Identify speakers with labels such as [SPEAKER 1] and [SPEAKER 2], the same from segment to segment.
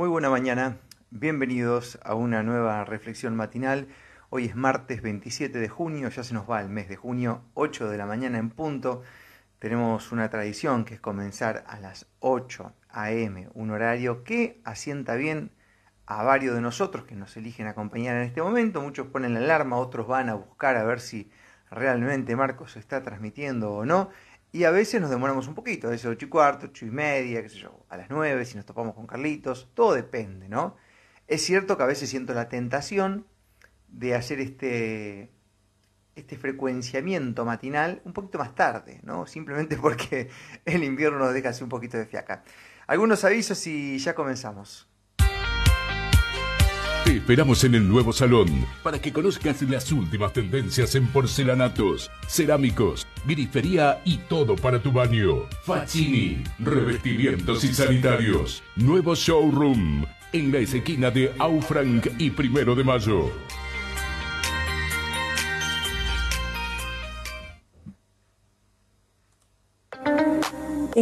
[SPEAKER 1] Muy buena mañana, bienvenidos a una nueva reflexión matinal. Hoy es martes 27 de junio, ya se nos va el mes de junio, 8 de la mañana en punto. Tenemos una tradición que es comenzar a las 8 a.m., un horario que asienta bien a varios de nosotros que nos eligen acompañar en este momento. Muchos ponen la alarma, otros van a buscar a ver si realmente Marcos está transmitiendo o no. Y a veces nos demoramos un poquito, a veces 8 y cuarto, 8 y media, qué sé yo, a las 9, si nos topamos con Carlitos, todo depende, ¿no? Es cierto que a veces siento la tentación de hacer este, este frecuenciamiento matinal un poquito más tarde, ¿no? Simplemente porque el invierno nos deja así un poquito de fiaca. Algunos avisos y ya comenzamos.
[SPEAKER 2] Te esperamos en el nuevo salón para que conozcas las últimas tendencias en porcelanatos, cerámicos, grifería y todo para tu baño. Facini, revestimientos y sanitarios. Nuevo showroom en la esquina de Aufranc y Primero de Mayo.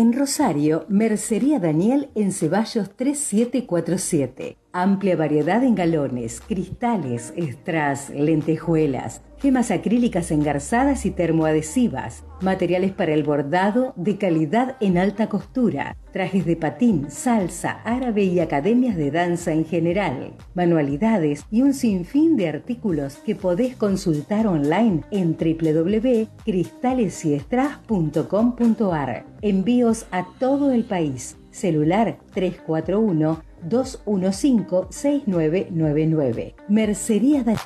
[SPEAKER 3] En Rosario, Mercería Daniel en Ceballos 3747. Amplia variedad en galones, cristales, strass, lentejuelas, gemas acrílicas engarzadas y termoadhesivas, materiales para el bordado de calidad en alta costura, trajes de patín, salsa, árabe y academias de danza en general, manualidades y un sinfín de artículos que podés consultar online en www.cristalesyestras.com.ar. Envíos a todo el país. Celular 341 215-6999. Mercería de...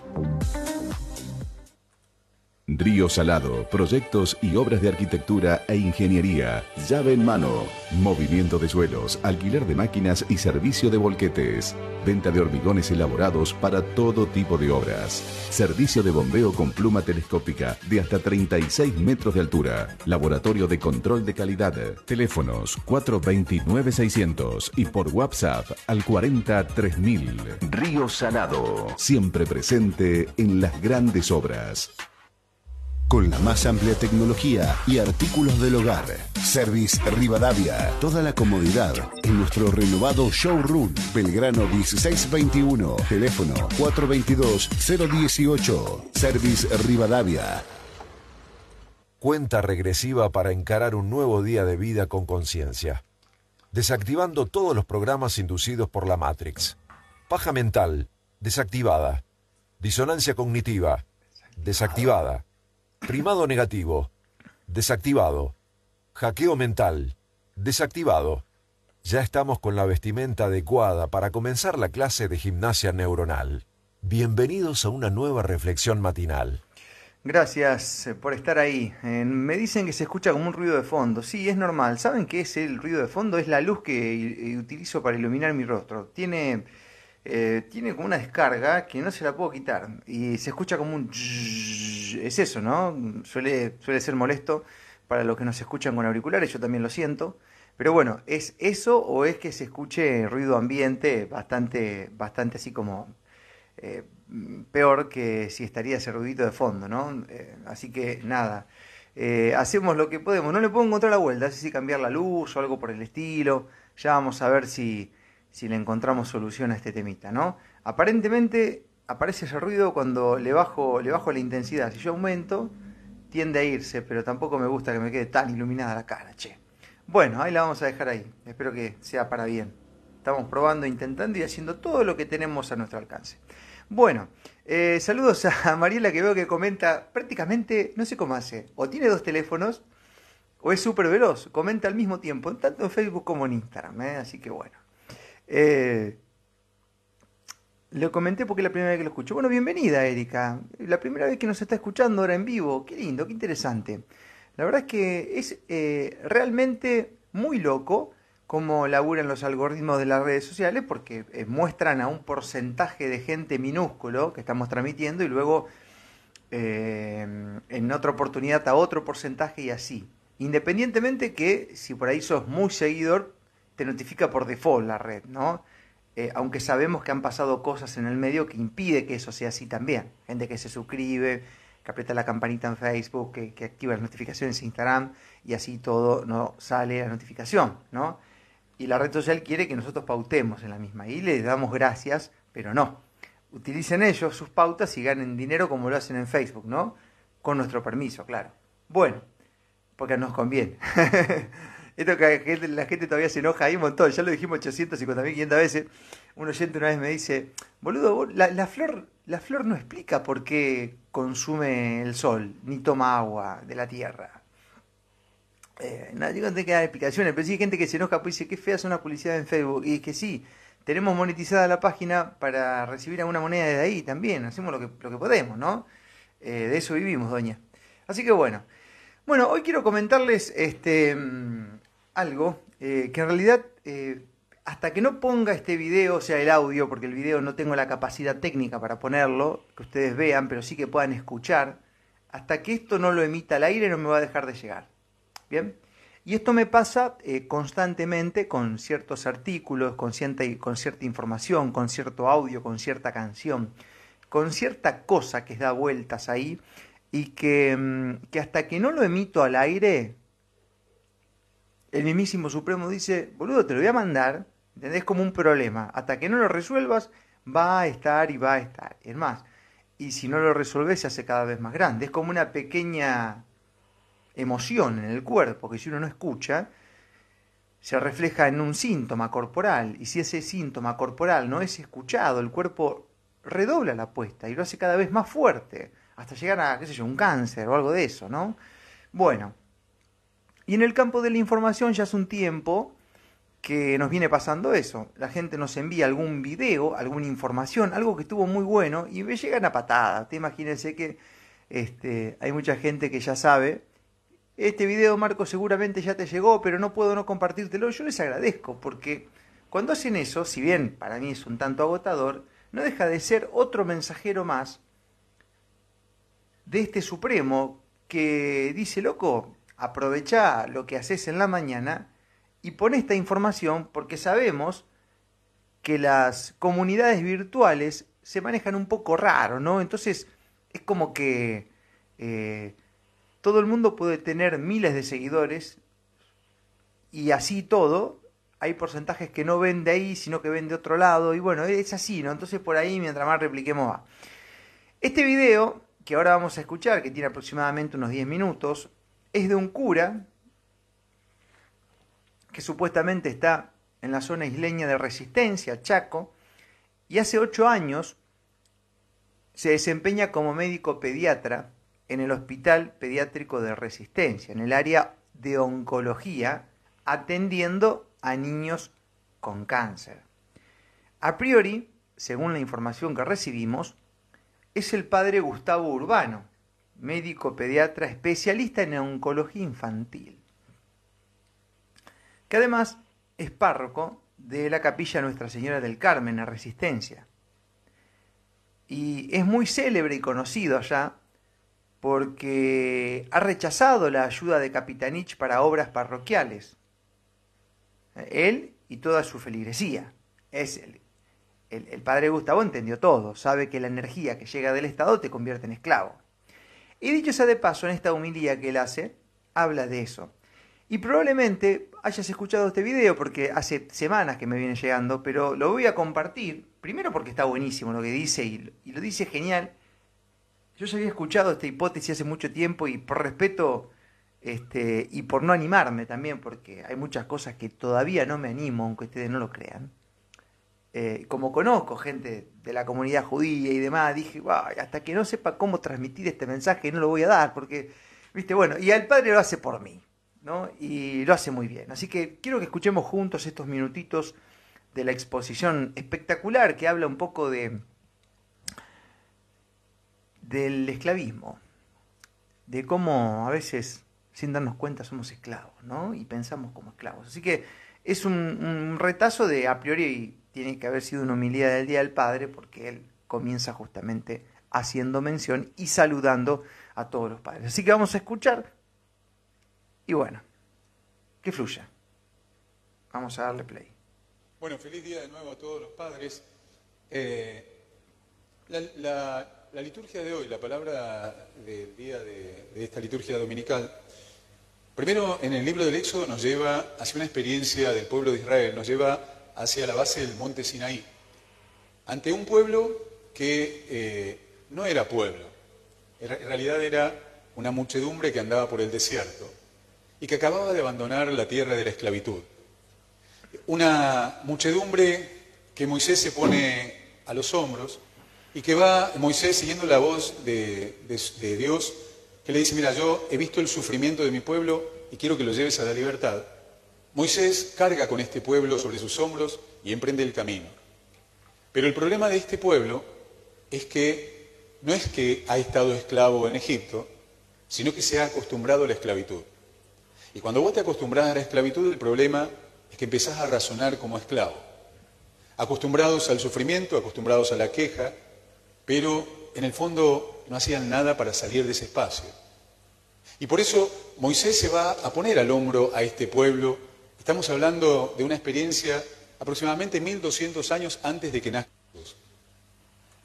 [SPEAKER 2] Río Salado, proyectos y obras de arquitectura e ingeniería. Llave en mano. Movimiento de suelos, alquiler de máquinas y servicio de volquetes. Venta de hormigones elaborados para todo tipo de obras. Servicio de bombeo con pluma telescópica de hasta 36 metros de altura. Laboratorio de control de calidad. Teléfonos 429-600 y por WhatsApp al 43000. Río Salado. Siempre presente en las grandes obras
[SPEAKER 4] con la más amplia tecnología y artículos del hogar. Service Rivadavia, toda la comodidad en nuestro renovado showroom Belgrano 1621, teléfono 422-018, Service Rivadavia.
[SPEAKER 5] Cuenta regresiva para encarar un nuevo día de vida con conciencia. Desactivando todos los programas inducidos por la Matrix. Paja mental, desactivada. Disonancia cognitiva, desactivada Primado negativo. Desactivado. Hackeo mental. Desactivado. Ya estamos con la vestimenta adecuada para comenzar la clase de gimnasia neuronal. Bienvenidos a una nueva reflexión matinal.
[SPEAKER 1] Gracias eh, por estar ahí. Eh, me dicen que se escucha como un ruido de fondo. Sí, es normal. ¿Saben qué es el ruido de fondo? Es la luz que utilizo para iluminar mi rostro. Tiene eh, tiene como una descarga que no se la puedo quitar y se escucha como un... Es eso, ¿no? Suele, suele ser molesto para los que nos escuchan con auriculares, yo también lo siento. Pero bueno, ¿es eso o es que se escuche ruido ambiente bastante, bastante así como eh, peor que si estaría ese ruidito de fondo, ¿no? Eh, así que nada, hacemos lo que podemos. No le puedo encontrar la vuelta, así si cambiar la luz o algo por el estilo. Ya vamos a ver si, si le encontramos solución a este temita, ¿no? Aparentemente aparece ese ruido cuando le bajo, le bajo la intensidad. Si yo aumento, tiende a irse, pero tampoco me gusta que me quede tan iluminada la cara, che. Bueno, ahí la vamos a dejar ahí. Espero que sea para bien. Estamos probando, intentando y haciendo todo lo que tenemos a nuestro alcance. Bueno, eh, saludos a Mariela que veo que comenta prácticamente, no sé cómo hace, o tiene dos teléfonos o es súper veloz, comenta al mismo tiempo, tanto en Facebook como en Instagram, ¿eh? así que bueno. Eh, lo comenté porque es la primera vez que lo escucho. Bueno, bienvenida, Erika. La primera vez que nos está escuchando ahora en vivo. Qué lindo, qué interesante. La verdad es que es eh, realmente muy loco cómo laburan los algoritmos de las redes sociales porque eh, muestran a un porcentaje de gente minúsculo que estamos transmitiendo y luego en otra oportunidad a otro porcentaje y así. Independientemente que si por ahí sos muy seguidor, te notifica por default la red, ¿no? Eh, aunque sabemos que han pasado cosas en el medio que impide que eso sea así también. Gente que se suscribe, que aprieta la campanita en Facebook, que, activa las notificaciones en Instagram y así todo no sale la notificación, ¿no? y la red social quiere que nosotros pautemos en la misma. Y les damos gracias, pero no. Utilicen ellos sus pautas y ganen dinero como lo hacen en Facebook, ¿no? Con nuestro permiso, claro. Bueno, porque nos conviene. Esto que la gente todavía se enoja ahí un montón, ya lo dijimos 850 mil, 500 veces. Un oyente una vez me dice, boludo, la, flor, la flor no explica por qué consume el sol, ni toma agua de la tierra. Eh, no, yo no tengo que dar explicaciones, pero sí hay gente que se enoja, pues dice, qué fea es una publicidad en Facebook. Y es que sí, tenemos monetizada la página para recibir alguna moneda desde ahí también, hacemos lo que, lo que podemos, ¿no? Eh, de eso vivimos, doña. Así que bueno. Bueno, hoy quiero comentarles este, mm, algo eh, que en realidad eh, hasta que no ponga este video, o sea, el audio, porque el video no tengo la capacidad técnica para ponerlo, que ustedes vean, pero sí que puedan escuchar, hasta que esto no lo emita al aire no me va a dejar de llegar. ¿Bien? Y esto me pasa eh, constantemente con ciertos artículos, con cierta, con cierta información, con cierto audio, con cierta canción, con cierta cosa que da vueltas ahí y que, mm, que hasta que no lo emito al aire, el mismísimo Supremo dice, boludo, te lo voy a mandar, ¿entendés? Como un problema. Hasta que no lo resuelvas, va a estar y va a estar. Es más, y si no lo resuelves, se hace cada vez más grande. Es como una pequeña emoción en el cuerpo, que si uno no escucha, se refleja en un síntoma corporal. Y si ese síntoma corporal no es escuchado, el cuerpo redobla la apuesta y lo hace cada vez más fuerte, hasta llegar a, qué sé yo, un cáncer o algo de eso, ¿no? Bueno, y en el campo de la información ya hace un tiempo que nos viene pasando eso. La gente nos envía algún video, alguna información, algo que estuvo muy bueno y me llegan a patada. Te imagínense que este, hay mucha gente que ya sabe. Este video, Marco, seguramente ya te llegó, pero no puedo no compartírtelo. Yo les agradezco porque cuando hacen eso, si bien para mí es un tanto agotador, no deja de ser otro mensajero más de este Supremo que dice, loco, aprovecha lo que haces en la mañana y pon esta información porque sabemos que las comunidades virtuales se manejan un poco raro, ¿no? Entonces es como que eh, todo el mundo puede tener miles de seguidores y así todo, hay porcentajes que no ven de ahí, sino que ven de otro lado, y bueno, es así, ¿no? Entonces por ahí, mientras más repliquemos va. Este video, que ahora vamos a escuchar, que tiene aproximadamente unos 10 minutos, es de un cura que supuestamente está en la zona isleña de Resistencia, Chaco, y hace ocho años se desempeña como médico pediatra en el Hospital Pediátrico de Resistencia, en el área de oncología, atendiendo a niños con cáncer. A priori, según la información que recibimos, es el padre Gustavo Urbano, médico pediatra especialista en oncología infantil, que además es párroco de la capilla Nuestra Señora del Carmen en Resistencia. Y es muy célebre y conocido allá porque ha rechazado la ayuda de Capitanich para obras parroquiales. Él y toda su feligresía. Es el, el padre Gustavo entendió todo, sabe que la energía que llega del Estado te convierte en esclavo. Y dicho sea de paso, en esta humilía que él hace, habla de eso. Y probablemente hayas escuchado este video porque hace semanas que me viene llegando, pero lo voy a compartir, primero porque está buenísimo lo que dice y, lo dice genial. Yo ya había escuchado esta hipótesis hace mucho tiempo y por respeto este, y por no animarme también, porque hay muchas cosas que todavía no me animo, aunque ustedes no lo crean. Eh, como conozco gente de la comunidad judía y demás, dije, hasta que no sepa cómo transmitir este mensaje no lo voy a dar, porque, viste, bueno, y el Padre lo hace por mí, ¿no? Y lo hace muy bien. Así que quiero que escuchemos juntos estos minutitos de la exposición espectacular que habla un poco de del esclavismo, de cómo a veces, sin darnos cuenta, somos esclavos, ¿no? Y pensamos como esclavos. Así que es un, un retazo de a priori tiene que haber sido una humildad del Día del Padre porque él comienza justamente haciendo mención y saludando a todos los padres. Así que vamos a escuchar y bueno, que fluya. Vamos a darle play.
[SPEAKER 6] Bueno, feliz día de nuevo a todos los padres. Eh, la, liturgia de hoy, la palabra del día de, esta liturgia dominical, Primero, en el libro del Éxodo nos lleva hacia una experiencia del pueblo de Israel, nos lleva hacia la base del monte Sinaí, ante un pueblo que eh, no era pueblo, en realidad era una muchedumbre que andaba por el desierto y que acababa de abandonar la tierra de la esclavitud. Una muchedumbre que Moisés se pone a los hombros y que va Moisés siguiendo la voz de, de Dios que le dice, mira, yo he visto el sufrimiento de mi pueblo y quiero que lo lleves a la libertad. Moisés carga con este pueblo sobre sus hombros y emprende el camino. Pero el problema de este pueblo es que no es que ha estado esclavo en Egipto, sino que se ha acostumbrado a la esclavitud. Y cuando vos te acostumbras a la esclavitud, el problema es que empezás a razonar como esclavo. Acostumbrados al sufrimiento, acostumbrados a la queja, pero en el fondo no hacían nada para salir de ese espacio. Y por eso Moisés se va a poner al hombro a este pueblo. Estamos hablando de una experiencia aproximadamente 1200 años antes de que nazca Jesús.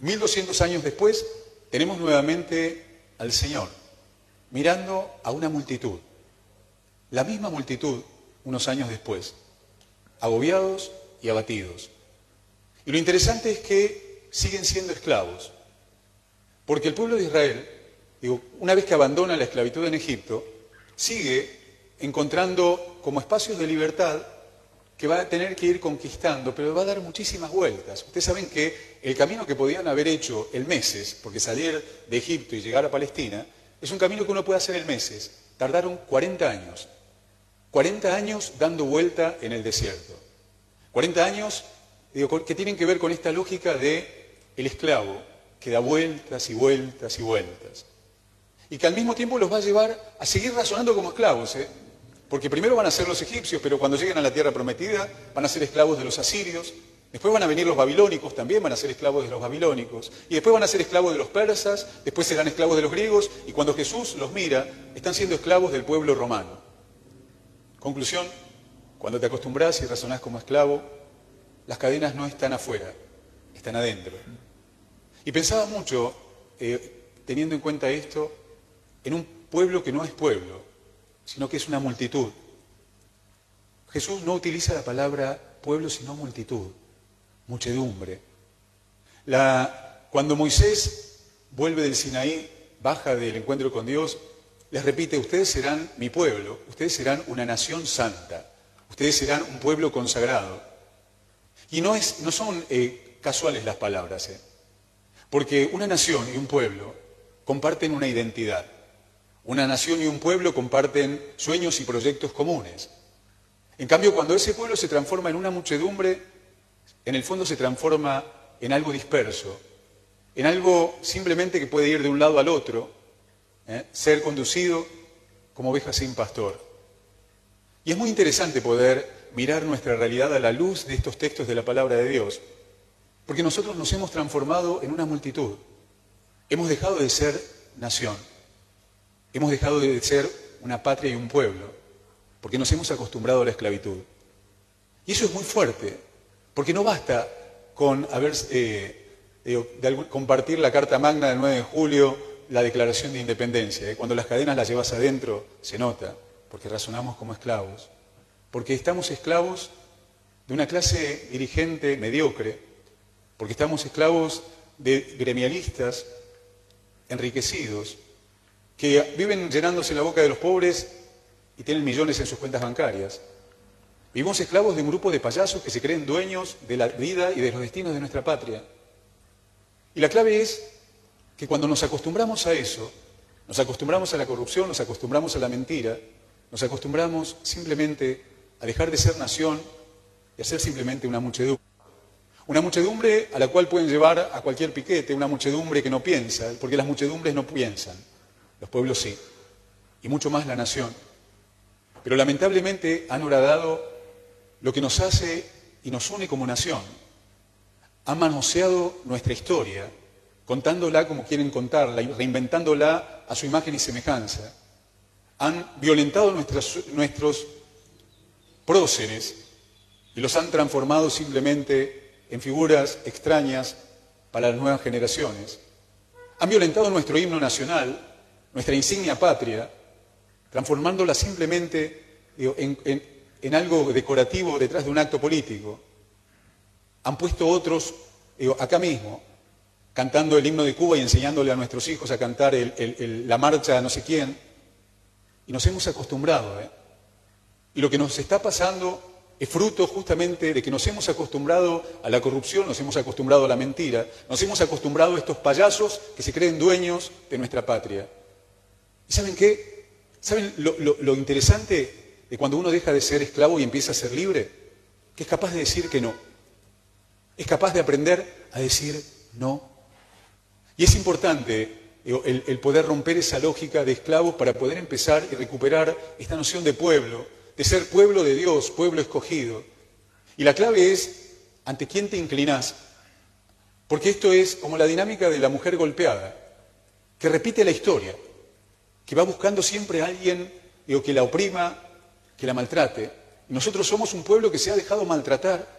[SPEAKER 6] 1200 años después tenemos nuevamente al Señor mirando a una multitud, la misma multitud unos años después, agobiados y abatidos. Y lo interesante es que siguen siendo esclavos, porque el pueblo de Israel, una vez que abandona la esclavitud en Egipto, sigue encontrando como espacios de libertad que va a tener que ir conquistando, pero va a dar muchísimas vueltas. Ustedes saben que el camino que podían haber hecho el meses, porque salir de Egipto y llegar a Palestina, es un camino que uno puede hacer en meses. Tardaron 40 años. 40 años dando vuelta en el desierto. 40 años que tienen que ver con esta lógica de el esclavo que da vueltas y vueltas y vueltas. Y que al mismo tiempo los va a llevar a seguir razonando como esclavos. ¿eh? Porque primero van a ser los egipcios, pero cuando lleguen a la tierra prometida van a ser esclavos de los asirios, Después van a venir los babilónicos, también van a ser esclavos de los babilónicos. Y después van a ser esclavos de los persas, después serán esclavos de los griegos. Y cuando Jesús los mira, están siendo esclavos del pueblo romano. Conclusión, cuando te acostumbras y razonás como esclavo, las cadenas no están afuera, están adentro. Y pensaba mucho, eh, teniendo en cuenta esto, en un pueblo que no es pueblo, sino que es una multitud. Jesús no utiliza la palabra pueblo, sino multitud muchedumbre. cuando Moisés vuelve del Sinaí, baja del encuentro con Dios, les repite, ustedes serán mi pueblo, ustedes serán una nación santa, ustedes serán un pueblo consagrado. Y no, es, no son eh, casuales las palabras, eh, porque una nación y un pueblo comparten una identidad. Una nación y un pueblo comparten sueños y proyectos comunes. En cambio, cuando ese pueblo se transforma en una muchedumbre, en el fondo se transforma en algo disperso, en algo simplemente que puede ir de un lado al otro, ¿eh? ser conducido como oveja sin pastor. Y es muy interesante poder mirar nuestra realidad a la luz de estos textos de la palabra de Dios, porque nosotros nos hemos transformado en una multitud. Hemos dejado de ser nación, hemos dejado de ser una patria y un pueblo, porque nos hemos acostumbrado a la esclavitud. Y eso es muy fuerte, porque no basta con haber, eh, compartir la Carta Magna del 9 de julio, la Declaración de Independencia. ¿eh? Cuando las cadenas las llevas adentro, se nota, porque razonamos como esclavos. Porque estamos esclavos de una clase dirigente mediocre, porque estamos esclavos de gremialistas enriquecidos, que viven llenándose la boca de los pobres y tienen millones en sus cuentas bancarias. Vivimos esclavos de un grupo de payasos que se creen dueños de la vida y de los destinos de nuestra patria. Y la clave es que cuando nos acostumbramos a eso, nos acostumbramos a la corrupción, nos acostumbramos a la mentira, nos acostumbramos simplemente a dejar de ser nación y a ser simplemente una muchedumbre. Una muchedumbre a la cual pueden llevar a cualquier piquete, una muchedumbre que no piensa, porque las muchedumbres no piensan, los pueblos sí, y mucho más la nación. Pero lamentablemente han horadado lo que nos hace y nos une como nación. Han manoseado nuestra historia, contándola como quieren contarla, reinventándola a su imagen y semejanza. Han violentado nuestros próceres y los han transformado simplemente en figuras extrañas para las nuevas generaciones. Han violentado nuestro himno nacional, nuestra insignia patria, transformándola simplemente en, algo decorativo detrás de un acto político. Han puesto otros, acá mismo, cantando el himno de Cuba y enseñándole a nuestros hijos a cantar la marcha a no sé quién. Y nos hemos acostumbrado. ¿eh? Y lo que nos está pasando es fruto justamente de que nos hemos acostumbrado a la corrupción, nos hemos acostumbrado a la mentira, nos hemos acostumbrado a estos payasos que se creen dueños de nuestra patria. ¿Y saben qué? ¿Saben lo, interesante de cuando uno deja de ser esclavo y empieza a ser libre? Que es capaz de decir que no. Es capaz de aprender a decir no y es importante el, poder romper esa lógica de esclavos para poder empezar y recuperar esta noción de pueblo, de ser pueblo de Dios, pueblo escogido. Y la clave es ante quién te inclinás. Porque esto es como la dinámica de la mujer golpeada, que repite la historia, que va buscando siempre a alguien que la oprima, que la maltrate. Nosotros somos un pueblo que se ha dejado maltratar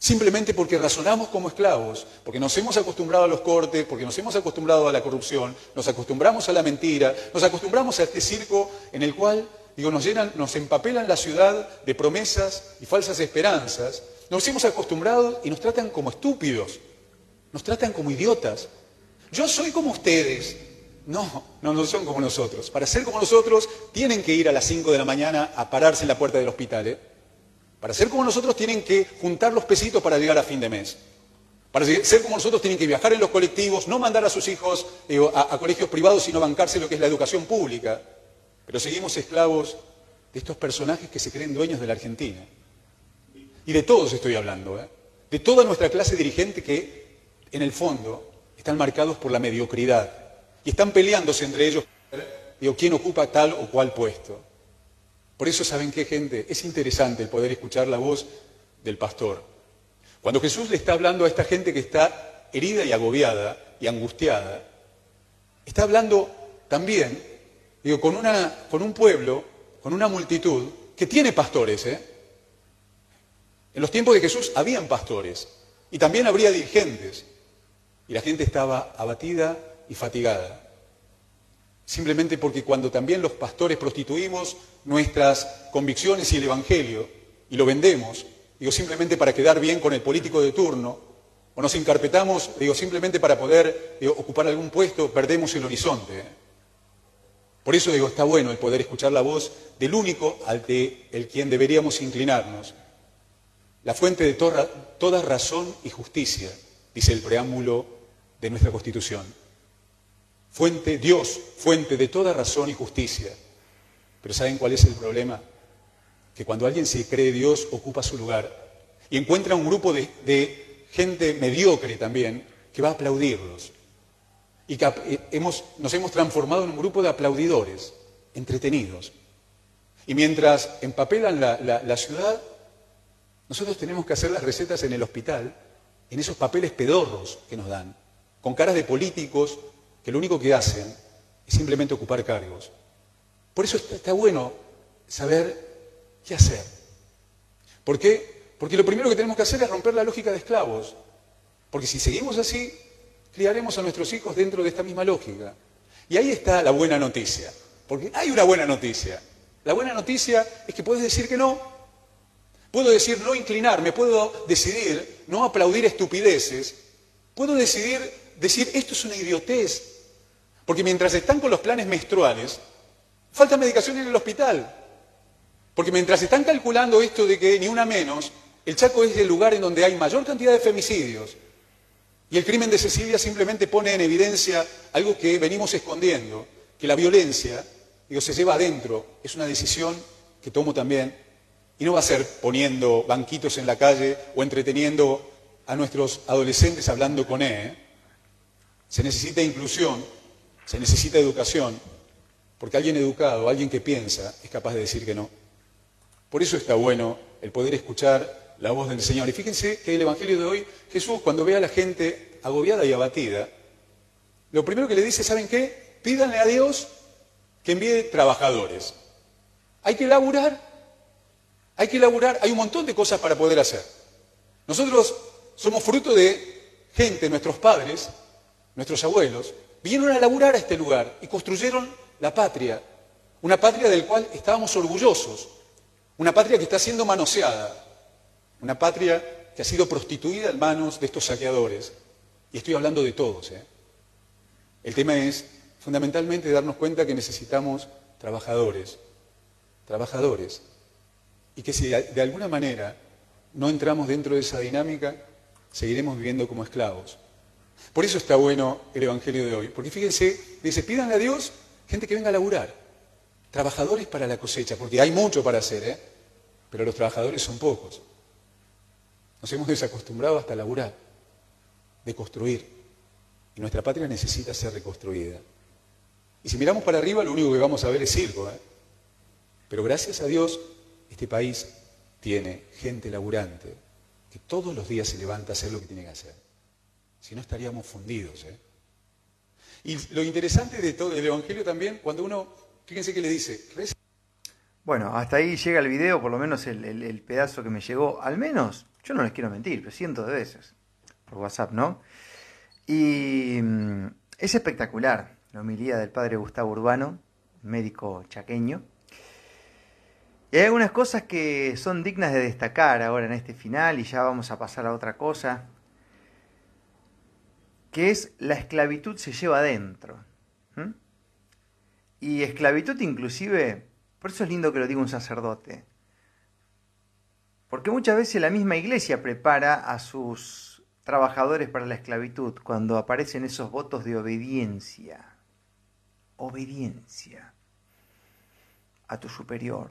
[SPEAKER 6] Simplemente porque razonamos como esclavos, porque nos hemos acostumbrado a los cortes, porque nos hemos acostumbrado a la corrupción, nos acostumbramos a la mentira, nos acostumbramos a este circo en el cual, digo, nos llenan, nos empapelan la ciudad de promesas y falsas esperanzas. Nos hemos acostumbrado y nos tratan como estúpidos, nos tratan como idiotas. Yo soy como ustedes. No, no, son como nosotros. Para ser como nosotros tienen que ir a las 5 de la mañana a pararse en la puerta del hospital. ¿eh? Para ser como nosotros tienen que juntar los pesitos para llegar a fin de mes. Para ser como nosotros tienen que viajar en los colectivos, no mandar a sus hijos a, colegios privados, sino bancarse lo que es la educación pública. Pero seguimos esclavos de estos personajes que se creen dueños de la Argentina. Y de todos estoy hablando, ¿eh? de toda nuestra clase dirigente que, en el fondo, están marcados por la mediocridad y están peleándose entre ellos, digo, quién ocupa tal o cual puesto. Por eso, ¿saben qué, gente? Es interesante el poder escuchar la voz del pastor. Cuando Jesús le está hablando a esta gente que está herida y agobiada y angustiada, está hablando también, digo, con, una, con un pueblo, con una multitud que tiene pastores. ¿eh? En los tiempos de Jesús habían pastores y también habría dirigentes. Y la gente estaba abatida y fatigada. Simplemente porque cuando también los pastores prostituimos nuestras convicciones y el Evangelio y lo vendemos, digo simplemente para quedar bien con el político de turno, o nos encarpetamos, digo simplemente para poder ocupar algún puesto, perdemos el horizonte. Por eso digo, está bueno el poder escuchar la voz del único al de el quien deberíamos inclinarnos, la fuente de toda, toda razón y justicia, dice el preámbulo de nuestra Constitución fuente, Dios, fuente de toda razón y justicia. Pero ¿saben cuál es el problema? Que cuando alguien se cree Dios, ocupa su lugar y encuentra un grupo de, gente mediocre también que va a aplaudirlos. Y que eh, nos hemos transformado en un grupo de aplaudidores, entretenidos. Y mientras empapelan la, la ciudad, nosotros tenemos que hacer las recetas en el hospital, en esos papeles pedorros que nos dan, con caras de políticos que lo único que hacen es simplemente ocupar cargos. Por eso está, bueno saber qué hacer. ¿Por qué? Porque lo primero que tenemos que hacer es romper la lógica de esclavos. Porque si seguimos así, criaremos a nuestros hijos dentro de esta misma lógica. Y ahí está la buena noticia. Porque hay una buena noticia. La buena noticia es que puedes decir que no. Puedo decir no inclinarme, puedo decidir no aplaudir estupideces. Puedo decidir decir esto es una idiotez, porque mientras están con los planes menstruales, falta medicación en el hospital. Porque mientras están calculando esto de que ni una menos, el Chaco es el lugar en donde hay mayor cantidad de femicidios. Y el crimen de Cecilia simplemente pone en evidencia algo que venimos escondiendo, que la violencia, digo, se lleva adentro, es una decisión que tomo también, y no va a ser poniendo banquitos en la calle o entreteniendo a nuestros adolescentes hablando con él. Se necesita inclusión, se necesita educación, porque alguien educado, alguien que piensa, es capaz de decir que no. Por eso está bueno el poder escuchar la voz del Señor. Y fíjense que el Evangelio de hoy, Jesús, cuando ve a la gente agobiada y abatida, lo primero que le dice, ¿saben qué? Pídanle a Dios que envíe trabajadores. Hay que laburar, hay que laburar, hay un montón de cosas para poder hacer. Nosotros somos fruto de gente, nuestros padres, nuestros abuelos, vinieron a laburar a este lugar y construyeron la patria. una patria del cual estábamos orgullosos, una patria que está siendo manoseada, una patria que ha sido prostituida en manos de estos saqueadores. Y estoy hablando de todos. ¿eh? El tema es fundamentalmente darnos cuenta que necesitamos trabajadores, trabajadores, y que si de alguna manera no entramos dentro de esa dinámica, seguiremos viviendo como esclavos. Por eso está bueno el Evangelio de hoy, porque fíjense, dice, pídanle a Dios gente que venga a laburar, trabajadores para la cosecha, porque hay mucho para hacer, ¿eh? pero los trabajadores son pocos. Nos hemos desacostumbrado hasta laburar, de construir, y nuestra patria necesita ser reconstruida. Y si miramos para arriba, lo único que vamos a ver es circo, ¿eh? pero gracias a Dios este país tiene gente laburante que todos los días se levanta a hacer lo que tiene que hacer. Si no estaríamos fundidos. ¿eh? Y lo interesante de todo el Evangelio también, cuando uno, fíjense que le dice,
[SPEAKER 1] bueno, hasta ahí llega el video, por lo menos el, pedazo que me llegó, al menos, yo no les quiero mentir, pero cientos de veces, por WhatsApp, ¿no? Y mm, es espectacular la homilía del padre Gustavo Urbano, médico chaqueño, y hay algunas cosas que son dignas de destacar ahora en este final y ya vamos a pasar a otra cosa, que es la esclavitud se lleva adentro. Y esclavitud inclusive, por eso es lindo que lo diga un sacerdote, porque muchas veces la misma iglesia prepara a sus trabajadores para la esclavitud cuando aparecen esos votos de obediencia. Obediencia a tu superior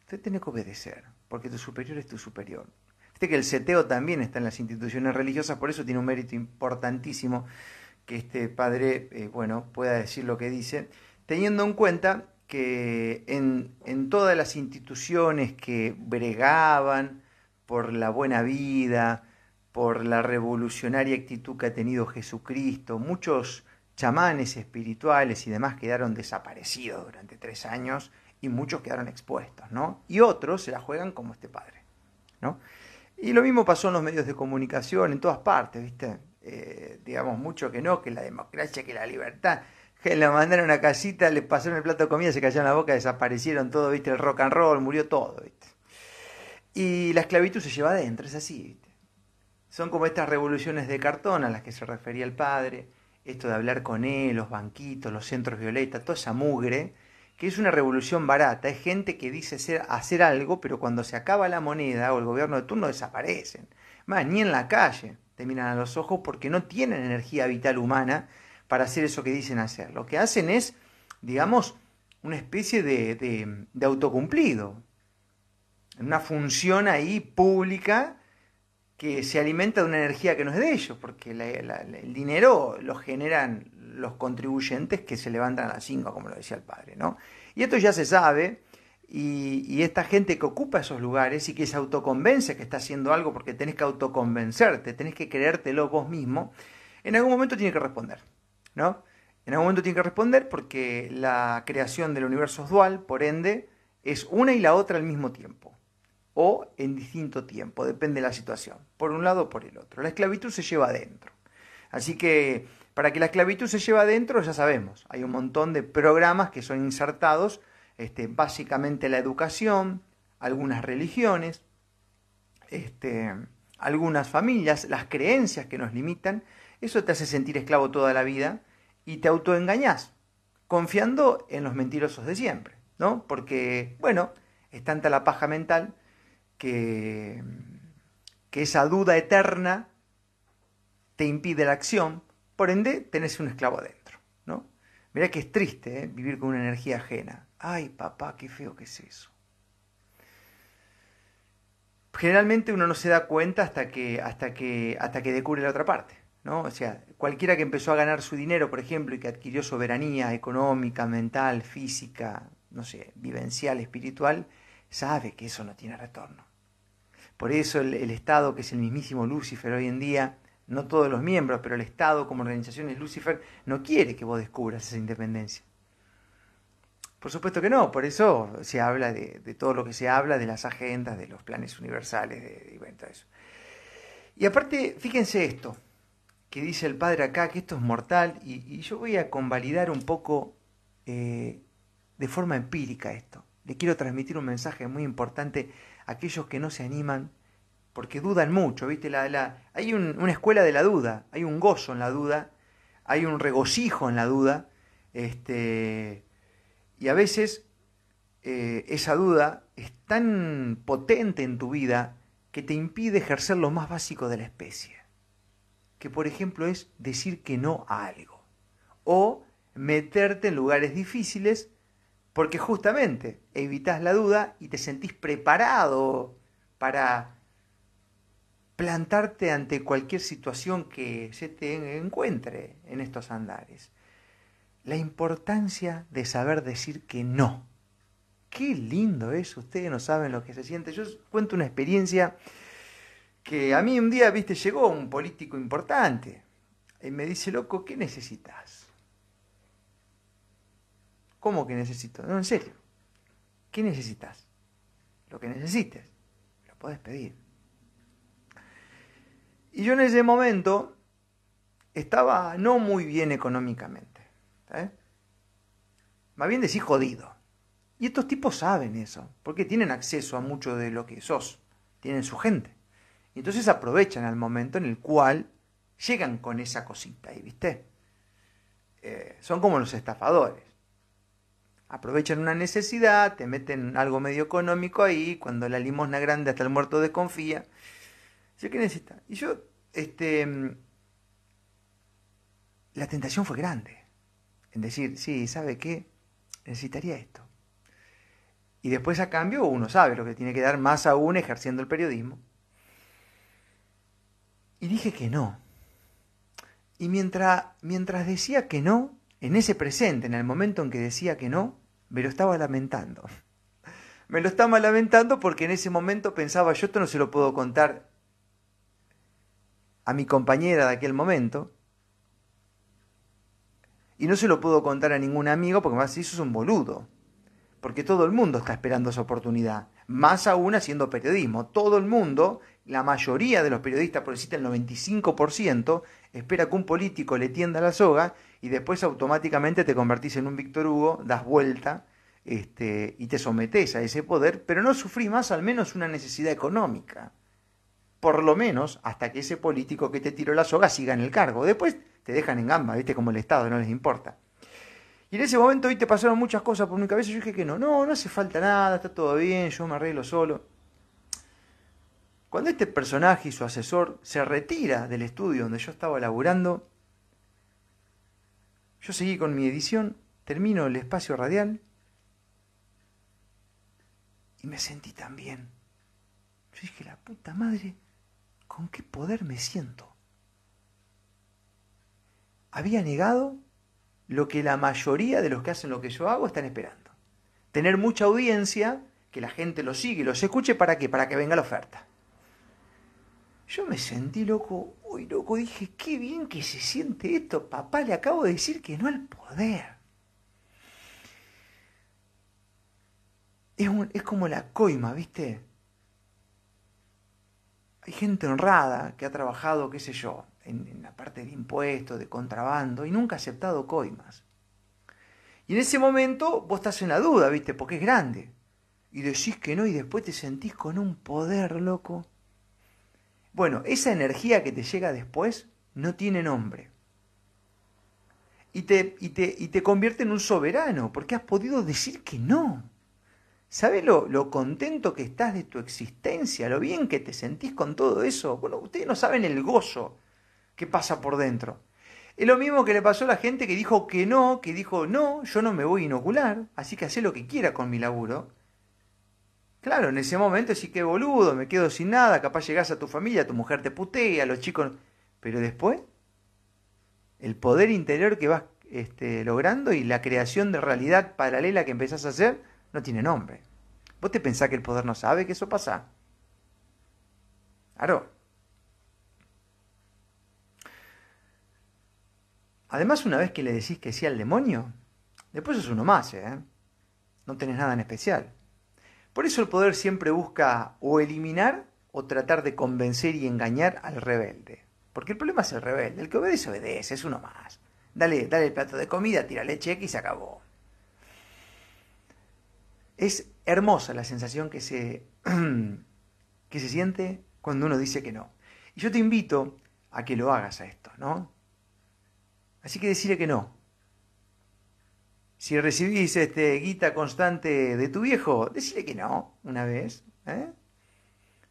[SPEAKER 1] Usted tiene que obedecer, porque tu superior es tu superior. Que el seteo también está en las instituciones religiosas, por eso tiene un mérito importantísimo que este padre, eh, bueno, pueda decir lo que dice, teniendo en cuenta que en todas las instituciones que bregaban por la buena vida, por la revolucionaria actitud que ha tenido Jesucristo, muchos chamanes espirituales y demás quedaron desaparecidos durante tres años y muchos quedaron expuestos, ¿no? Y otros se la juegan como este padre, ¿no? Y lo mismo pasó en los medios de comunicación, en todas partes, ¿viste? Eh, digamos mucho que no, que la democracia, que la libertad. Que le mandaron a casita, le pasaron el plato de comida, se cayeron la boca, desaparecieron todo, ¿viste? El rock and roll, murió todo, ¿viste? Y la esclavitud se lleva adentro, es así, ¿viste? Son como estas revoluciones de cartón a las que se refería el padre, esto de hablar con él, los banquitos, los centros violetas, toda esa mugre, que es una revolución barata, es gente que dice ser, hacer algo, pero cuando se acaba la moneda o el gobierno de turno desaparecen. Más, ni en la calle te miran a los ojos porque no tienen energía vital humana para hacer eso que dicen hacer. Lo que hacen es, digamos, una especie de, de, autocumplido, una función ahí pública que se alimenta de una energía que no es de ellos, porque el dinero lo generan los contribuyentes que se levantan a las 5, como lo decía el padre, ¿no? Y esto ya se sabe, y, esta gente que ocupa esos lugares y que se autoconvence que está haciendo algo porque tenés que autoconvencerte, tenés que creértelo vos mismo, en algún momento tiene que responder, ¿no? En algún momento tiene que responder porque la creación del universo es dual, por ende, es una y la otra al mismo tiempo, o en distinto tiempo, depende de la situación, por un lado o por el otro. La esclavitud se lleva adentro. Así que para que la esclavitud se lleve adentro, ya sabemos, hay un montón de programas que son insertados, este, básicamente la educación, algunas religiones, este, algunas familias, las creencias que nos limitan, eso te hace sentir esclavo toda la vida y te autoengañás, confiando en los mentirosos de siempre, ¿no? Porque, bueno, es tanta la paja mental que, que esa duda eterna te impide la acción, por ende, tenés un esclavo adentro, ¿no? Mirá que es triste ¿eh? vivir con una energía ajena. Ay, papá, qué feo que es eso. Generalmente uno no se da cuenta hasta que, hasta que, hasta que descubre la otra parte. ¿no? O sea, cualquiera que empezó a ganar su dinero, por ejemplo, y que adquirió soberanía económica, mental, física, no sé, vivencial, espiritual, sabe que eso no tiene retorno. Por eso el, el Estado, que es el mismísimo Lucifer hoy en día, no todos los miembros, pero el Estado como organización es Lucifer, no quiere que vos descubras esa independencia. Por supuesto que no, por eso se habla de, todo lo que se habla, de las agendas, de los planes universales, de, de eso. Y aparte, fíjense esto, que dice el padre acá, que esto es mortal, y, yo voy a convalidar un poco eh, de forma empírica esto. Le quiero transmitir un mensaje muy importante a aquellos que no se animan porque dudan mucho, ¿viste? La, hay una escuela de la duda, hay un gozo en la duda, hay un regocijo en la duda, este, y a veces eh, esa duda es tan potente en tu vida que te impide ejercer lo más básico de la especie, que por ejemplo es decir que no a algo, o meterte en lugares difíciles porque justamente evitas la duda y te sentís preparado para plantarte ante cualquier situación que se te encuentre en estos andares. La importancia de saber decir que no. Qué lindo es, ustedes no saben lo que se siente. Yo cuento una experiencia que a mí un día, viste, llegó un político importante y me dice, loco, ¿qué necesitas? ¿Cómo que necesito? No, en serio. ¿Qué necesitas? Lo que necesites. Lo puedes pedir. Y yo en ese momento estaba no muy bien económicamente. ¿eh? Más bien decir jodido. Y estos tipos saben eso, porque tienen acceso a mucho de lo que sos, tienen su gente. Y entonces aprovechan el momento en el cual llegan con esa cosita ahí, ¿viste? Eh, son como los estafadores. Aprovechan una necesidad, te meten algo medio económico ahí, cuando la limosna grande hasta el muerto desconfía, ¿qué necesita? Y yo, este, la tentación fue grande. En decir, sí, ¿sabe qué? Necesitaría esto. Y después a cambio uno sabe lo que tiene que dar más aún ejerciendo el periodismo. Y dije que no. Y mientras, mientras decía que no, en ese presente, en el momento en que decía que no, me lo estaba lamentando. Me lo estaba lamentando porque en ese momento pensaba, yo esto no se lo puedo contar a mi compañera de aquel momento. Y no se lo puedo contar a ningún amigo porque más eso es un boludo. Porque todo el mundo está esperando esa oportunidad. Más aún haciendo periodismo. Todo el mundo, la mayoría de los periodistas, por decirte el 95%, espera que un político le tienda la soga y después automáticamente te convertís en un Víctor Hugo, das vuelta este, y te sometes a ese poder, pero no sufrís más al menos una necesidad económica por lo menos hasta que ese político que te tiró la soga siga en el cargo. Después te dejan en gamba, ¿viste? Como el Estado, no les importa. Y en ese momento hoy te pasaron muchas cosas por mi cabeza. Yo dije que no, no, no hace falta nada, está todo bien, yo me arreglo solo. Cuando este personaje y su asesor se retira del estudio donde yo estaba laburando, yo seguí con mi edición, termino el espacio radial y me sentí tan bien. Yo dije, la puta madre, ¿con qué poder me siento? Había negado lo que la mayoría de los que hacen lo que yo hago están esperando. Tener mucha audiencia, que la gente lo sigue los escuche, ¿para qué? Para que venga la oferta. Yo me sentí loco, uy loco, dije, qué bien que se siente esto, papá, le acabo de decir que no al poder. Es, es como la coima, ¿viste? Hay gente honrada que ha trabajado, qué sé yo, en, la parte de impuestos, de contrabando, y nunca ha aceptado coimas. Y en ese momento vos estás en la duda, ¿viste? Porque es grande. Y decís que no y después te sentís con un poder, loco. Bueno, esa energía que te llega después no tiene nombre. Y te, y te, y te convierte en un soberano, porque has podido decir que no. ¿Sabes lo, contento que estás de tu existencia? Lo bien que te sentís con todo eso. Bueno, ustedes no saben el gozo que pasa por dentro. Es lo mismo que le pasó a la gente que dijo que no, que dijo, no, yo no me voy a inocular, así que hacé lo que quiera con mi laburo. Claro, en ese momento sí que boludo, me quedo sin nada, capaz llegás a tu familia, tu mujer te putea, los chicos... Pero después, el poder interior que vas este, logrando y la creación de realidad paralela que empezás a hacer, no tiene nombre. ¿Vos te pensás que el poder no sabe que eso pasa? Claro. Además, una vez que le decís que sí al demonio, después es uno más, ¿eh? No tenés nada en especial. Por eso el poder siempre busca o eliminar o tratar de convencer y engañar al rebelde. Porque el problema es el rebelde. El que obedece, obedece, es uno más. Dale, dale el plato de comida, tírale cheque y se acabó. Es hermosa la sensación que se, que se siente cuando uno dice que no. Y yo te invito a que lo hagas a esto, ¿no? Así que decirle que no. Si recibís este guita constante de tu viejo, decirle que no una vez, ¿eh?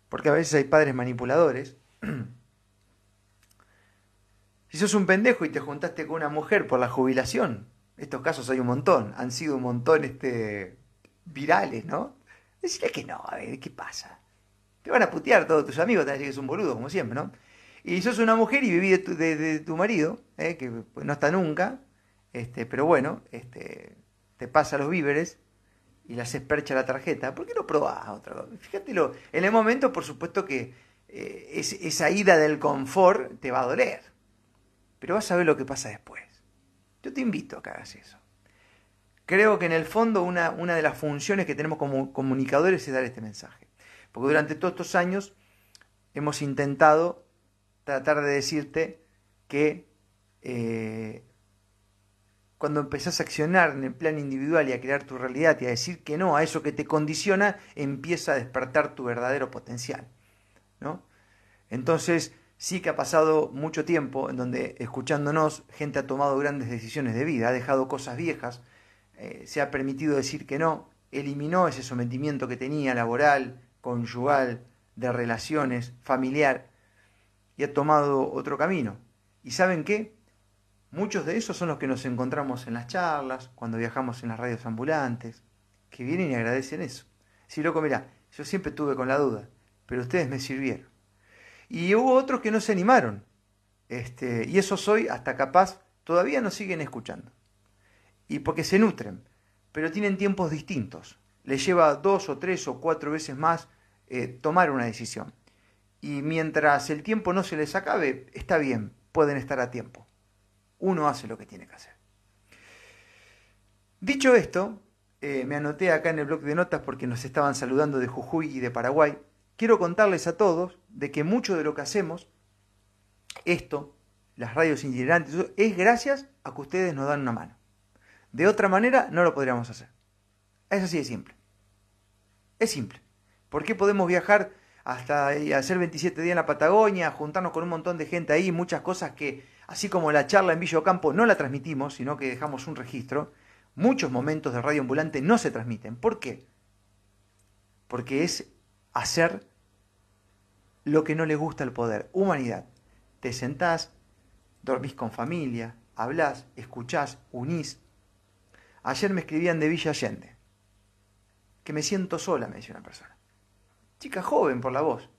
[SPEAKER 1] Porque a veces hay padres manipuladores. si sos un pendejo y te juntaste con una mujer por la jubilación, estos casos hay un montón, han sido un montón este, virales, ¿no? Decirle que no, a ver, ¿qué pasa? Te van a putear todos tus amigos, te van a decir que es un boludo, como siempre, ¿no? Y sos una mujer y vivís de tu, marido, ¿eh? que no está nunca, este, pero bueno, este, te pasa los víveres y le haces percha la tarjeta. ¿Por qué no probás otra Fíjatelo, en el momento, por supuesto que eh, esa ida del confort te va a doler, pero vas a ver lo que pasa después. Yo te invito a que hagas eso. Creo que en el fondo una, una de las funciones que tenemos como comunicadores es dar este mensaje. Porque durante todos estos años hemos intentado tratar de decirte que eh, cuando empezás a accionar en el plan individual y a crear tu realidad y a decir que no a eso que te condiciona, empieza a despertar tu verdadero potencial. ¿no? Entonces, sí que ha pasado mucho tiempo en donde, escuchándonos, gente ha tomado grandes decisiones de vida, ha dejado cosas viejas, eh, se ha permitido decir que no, eliminó ese sometimiento que tenía laboral, conyugal, de relaciones, familiar, y ha tomado otro camino. ¿Y saben qué? Muchos de esos son los que nos encontramos en las charlas, cuando viajamos en las radios ambulantes, que vienen y agradecen eso. Si loco, mira, yo siempre tuve con la duda, pero ustedes me sirvieron. Y hubo otros que no se animaron. Este, y eso soy hasta capaz, todavía nos siguen escuchando. Y porque se nutren, pero tienen tiempos distintos. Les lleva dos o tres o cuatro veces más eh, tomar una decisión. Y mientras el tiempo no se les acabe, está bien, pueden estar a tiempo uno hace lo que tiene que hacer. Dicho esto, eh, me anoté acá en el blog de notas porque nos estaban saludando de Jujuy y de Paraguay. Quiero contarles a todos de que mucho de lo que hacemos, esto, las radios itinerantes, es gracias a que ustedes nos dan una mano. De otra manera no lo podríamos hacer. Es así de simple. Es simple. ¿Por qué podemos viajar hasta hacer 27 días en la Patagonia, juntarnos con un montón de gente ahí, muchas cosas que Así como la charla en Villa Campo no la transmitimos, sino que dejamos un registro, muchos momentos de radio ambulante no se transmiten. ¿Por qué? Porque es hacer lo que no le gusta al poder. Humanidad. Te sentás, dormís con familia, hablás, escuchás, unís. Ayer me escribían de Villa Allende, que me siento sola, me dice una persona. Chica joven por la voz.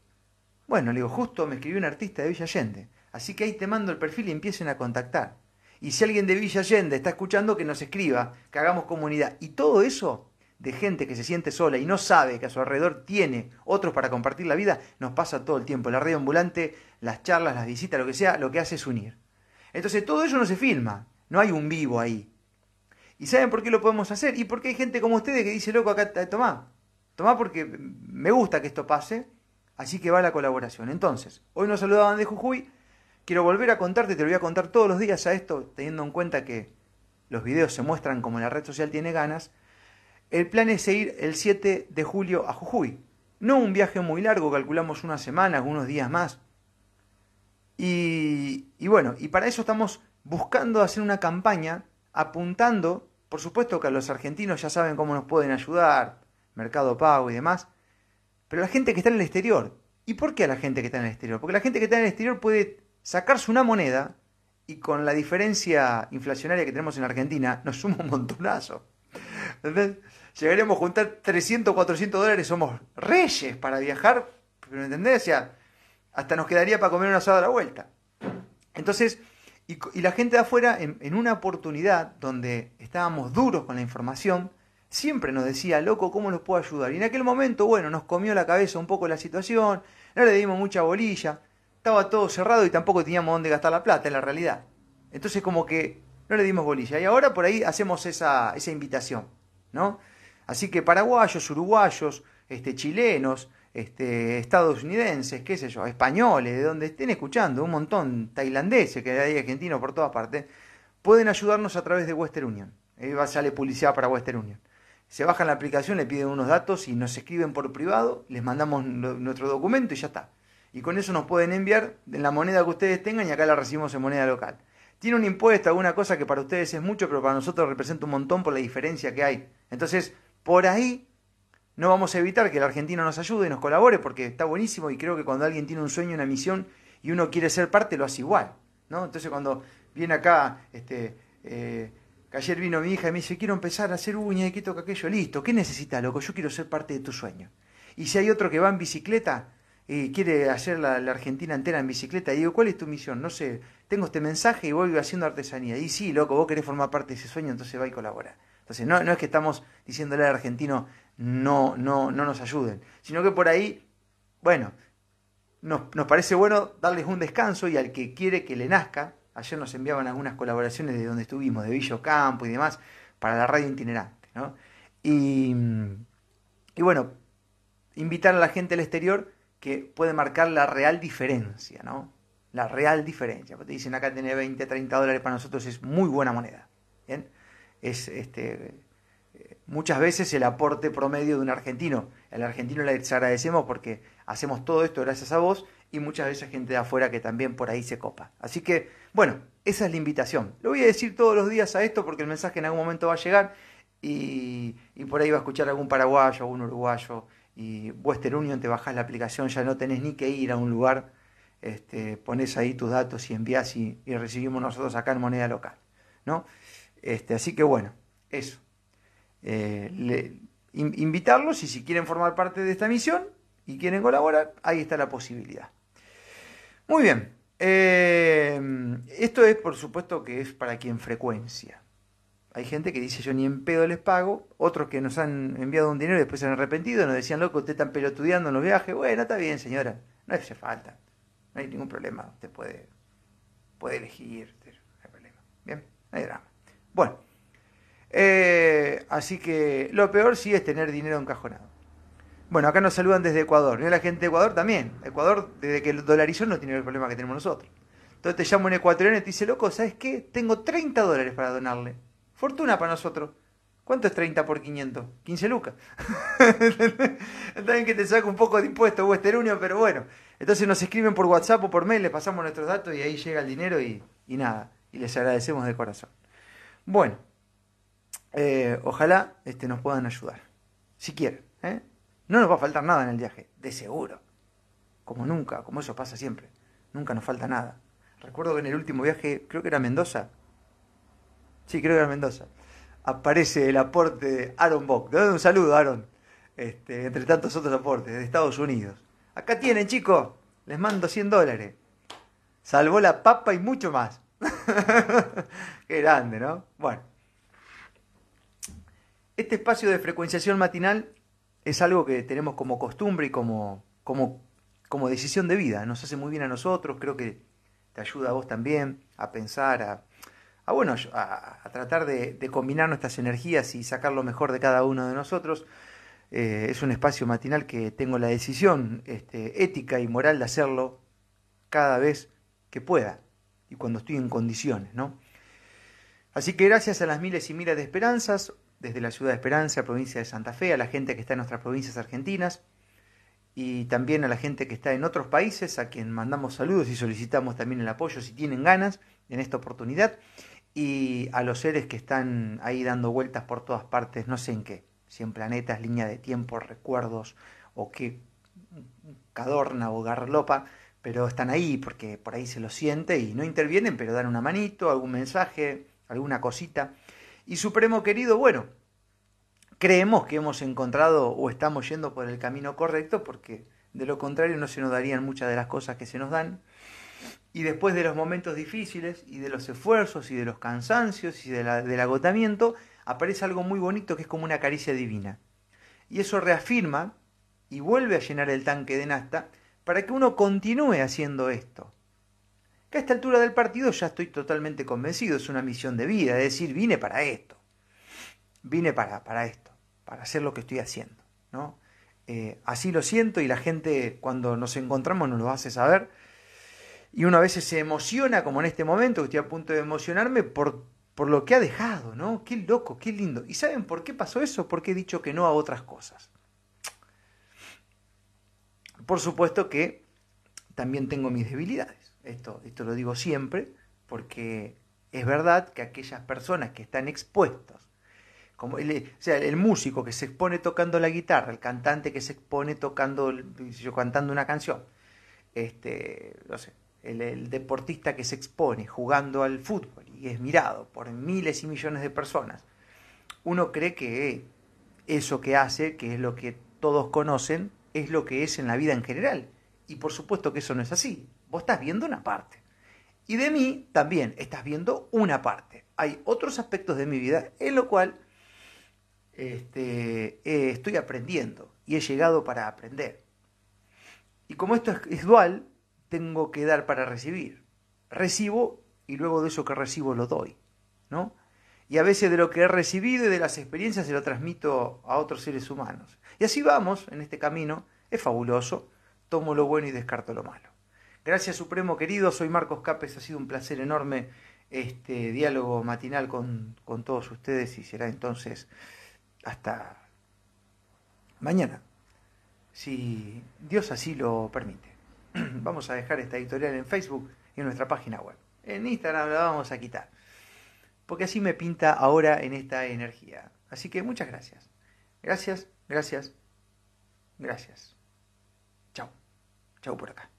[SPEAKER 1] Bueno, le digo, justo me escribió un artista de Villa Allende. Así que ahí te mando el perfil y empiecen a contactar. Y si alguien de Villa Allende está escuchando, que nos escriba, que hagamos comunidad. Y todo eso de gente que se siente sola y no sabe que a su alrededor tiene otros para compartir la vida, nos pasa todo el tiempo. La radio ambulante, las charlas, las visitas, lo que sea, lo que hace es unir. Entonces todo eso no se filma, no hay un vivo ahí. ¿Y saben por qué lo podemos hacer? Y porque hay gente como ustedes que dice, loco, acá, tomá, tomá porque me gusta que esto pase, así que va la colaboración. Entonces, hoy nos saludaban de Jujuy, Quiero volver a contarte, te lo voy a contar todos los días a esto, teniendo en cuenta que los videos se muestran como la red social tiene ganas. El plan es ir el 7 de julio a Jujuy. No un viaje muy largo, calculamos una semana, algunos días más. Y, y bueno, y para eso estamos buscando hacer una campaña apuntando, por supuesto que los argentinos ya saben cómo nos pueden ayudar, Mercado Pago y demás, pero la gente que está en el exterior. ¿Y por qué a la gente que está en el exterior? Porque la gente que está en el exterior puede sacarse una moneda y con la diferencia inflacionaria que tenemos en Argentina, nos suma un montonazo. ¿Entendés? Llegaremos a juntar 300, 400 dólares, somos reyes para viajar, pero ¿entendés? O sea, hasta nos quedaría para comer una asado a la vuelta. Entonces, y, la gente de afuera, en, en, una oportunidad donde estábamos duros con la información, siempre nos decía, loco, ¿cómo nos puedo ayudar? Y en aquel momento, bueno, nos comió la cabeza un poco la situación, no le dimos mucha bolilla, estaba todo cerrado y tampoco teníamos dónde gastar la plata, en la realidad. Entonces como que no le dimos bolilla. Y ahora por ahí hacemos esa, esa invitación, ¿no? Así que paraguayos, uruguayos, este, chilenos, este, estadounidenses, qué sé yo, españoles, de donde estén escuchando, un montón, tailandeses, que hay argentinos por todas partes, pueden ayudarnos a través de Western Union. Ahí va, sale publicidad para Western Union. se bajan la aplicación, le piden unos datos y nos escriben por privado, les mandamos nuestro documento y ya está. Y con eso nos pueden enviar en la moneda que ustedes tengan y acá la recibimos en moneda local. Tiene un impuesto, alguna cosa que para ustedes es mucho, pero para nosotros representa un montón por la diferencia que hay. Entonces, por ahí no vamos a evitar que el argentino nos ayude y nos colabore, porque está buenísimo y creo que cuando alguien tiene un sueño, una misión y uno quiere ser parte, lo hace igual. ¿no? Entonces, cuando viene acá, este, eh, ayer vino mi hija y me dice, quiero empezar a hacer uñas y que toca aquello, listo, ¿qué necesitas, loco? Yo quiero ser parte de tu sueño. Y si hay otro que va en bicicleta y quiere hacer la, Argentina entera en bicicleta, digo, ¿cuál es tu misión? No sé, tengo este mensaje y voy haciendo artesanía. Y sí, loco, vos querés formar parte de ese sueño, entonces va y colabora. Entonces, no, no es que estamos diciéndole al argentino, no, no, no nos ayuden, sino que por ahí, bueno, nos, nos parece bueno darles un descanso y al que quiere que le nazca, Ayer nos enviaban algunas colaboraciones de donde estuvimos, de Villo Campo y demás, para la radio itinerante. ¿no? Y, y bueno, invitar a la gente del exterior que puede marcar la real diferencia, ¿no? La real diferencia. Porque te dicen acá tener 20, 30 dólares para nosotros es muy buena moneda. Es este, muchas veces el aporte promedio de un argentino. El argentino le agradecemos porque hacemos todo esto gracias a vos y muchas veces gente de afuera que también por ahí se copa. Así que, bueno, esa es la invitación. Lo voy a decir todos los días a esto porque el mensaje en algún momento va a llegar y, por ahí va a escuchar algún paraguayo, algún uruguayo y Western Union te bajás la aplicación, ya no tenés ni que ir a un lugar, este, pones ahí tus datos y envías y, recibimos nosotros acá en moneda local. ¿no? Este, así que bueno, eso. Eh, invitarlos y si quieren formar parte de esta misión y quieren colaborar, ahí está la posibilidad. Muy bien. Eh, esto es, por supuesto, que es para quien frecuencia. Hay gente que dice yo ni en pedo les pago, otros que nos han enviado un dinero y después se han arrepentido, nos decían, loco, usted está pelotudeando en los viajes. Bueno, está bien, señora, no hace falta, no hay ningún problema, usted puede, puede elegir, no hay problema. Bien, no hay drama. Bueno, eh, así que lo peor sí es tener dinero encajonado. Bueno, acá nos saludan desde Ecuador. Y la gente de Ecuador también. Ecuador, desde que dolarizó, no tiene el problema que tenemos nosotros. Entonces te llamo un ecuatoriano y te dice, loco, ¿sabes qué? Tengo 30 dólares para donarle. Fortuna para nosotros. ¿Cuánto es 30 por 500? 15 lucas. También que te saca un poco de impuesto Western Union, pero bueno. Entonces nos escriben por WhatsApp o por mail, les pasamos nuestros datos y ahí llega el dinero y, nada. Y les agradecemos de corazón. Bueno, eh, ojalá este, nos puedan ayudar. Si quieren. ¿eh? No nos va a faltar nada en el viaje, de seguro. Como nunca, como eso pasa siempre. Nunca nos falta nada. Recuerdo que en el último viaje, creo que era Mendoza. Sí, creo que era Mendoza. Aparece el aporte de Aaron Bock. Te doy un saludo, Aaron. Este, entre tantos otros aportes de Estados Unidos. Acá tienen, chicos. Les mando 100 dólares. Salvó la papa y mucho más. Qué grande, ¿no? Bueno. Este espacio de frecuenciación matinal es algo que tenemos como costumbre y como, como, como decisión de vida. Nos hace muy bien a nosotros, creo que te ayuda a vos también a pensar, a, bueno, a, tratar de, combinar nuestras energías y sacar lo mejor de cada uno de nosotros. Eh, es un espacio matinal que tengo la decisión este, ética y moral de hacerlo cada vez que pueda y cuando estoy en condiciones, ¿no? Así que gracias a las miles y miles de esperanzas, desde la ciudad de Esperanza, provincia de Santa Fe, a la gente que está en nuestras provincias argentinas y también a la gente que está en otros países, a quien mandamos saludos y solicitamos también el apoyo si tienen ganas en esta oportunidad, y a los seres que están ahí dando vueltas por todas partes, no sé en qué, si en planetas, línea de tiempo, recuerdos o qué cadorna o garlopa, pero están ahí porque por ahí se lo siente y no intervienen, pero dan una manito, algún mensaje, alguna cosita. Y Supremo querido, bueno, creemos que hemos encontrado o estamos yendo por el camino correcto porque de lo contrario no se nos darían muchas de las cosas que se nos dan. Y después de los momentos difíciles y de los esfuerzos y de los cansancios y del agotamiento, aparece algo muy bonito que es como una caricia divina. Y eso reafirma y vuelve a llenar el tanque de nasta para que uno continúe haciendo esto que a esta altura del partido ya estoy totalmente convencido, es una misión de vida, es decir, vine para esto, vine para, para esto, para hacer lo que estoy haciendo. ¿no? Eh, así lo siento y la gente cuando nos encontramos nos lo hace saber. Y uno a veces se emociona, como en este momento, que estoy a punto de emocionarme, por, por lo que ha dejado, ¿no? Qué loco, qué lindo. ¿Y saben por qué pasó eso? Porque he dicho que no a otras cosas. Por supuesto que también tengo mis debilidades. Esto, esto lo digo siempre porque es verdad que aquellas personas que están expuestos, como el, o sea, el músico que se expone tocando la guitarra, el cantante que se expone tocando, cantando una canción, este, no sé, el, deportista que se expone jugando al fútbol y es mirado por miles y millones de personas, uno cree que eso que hace, que es lo que todos conocen, es lo que es en la vida en general. Y por supuesto que eso no es así. Vos estás viendo una parte. Y de mí también estás viendo una parte. Hay otros aspectos de mi vida en lo cual este, eh, estoy aprendiendo y he llegado para aprender. Y como esto es, es dual, tengo que dar para recibir. Recibo y luego de eso que recibo lo doy, ¿no? Y a veces de lo que he recibido y de las experiencias se lo transmito a otros seres humanos. Y así vamos en este camino, es fabuloso, tomo lo bueno y descarto lo malo. Gracias Supremo querido, soy Marcos Capes, ha sido un placer enorme este diálogo matinal con, con todos ustedes y será entonces hasta mañana, si Dios así lo permite. Vamos a dejar esta editorial en Facebook y en nuestra página web. En Instagram la vamos a quitar. Porque así me pinta ahora en esta energía. Así que muchas gracias. Gracias, gracias, gracias. Chao. Chao por acá.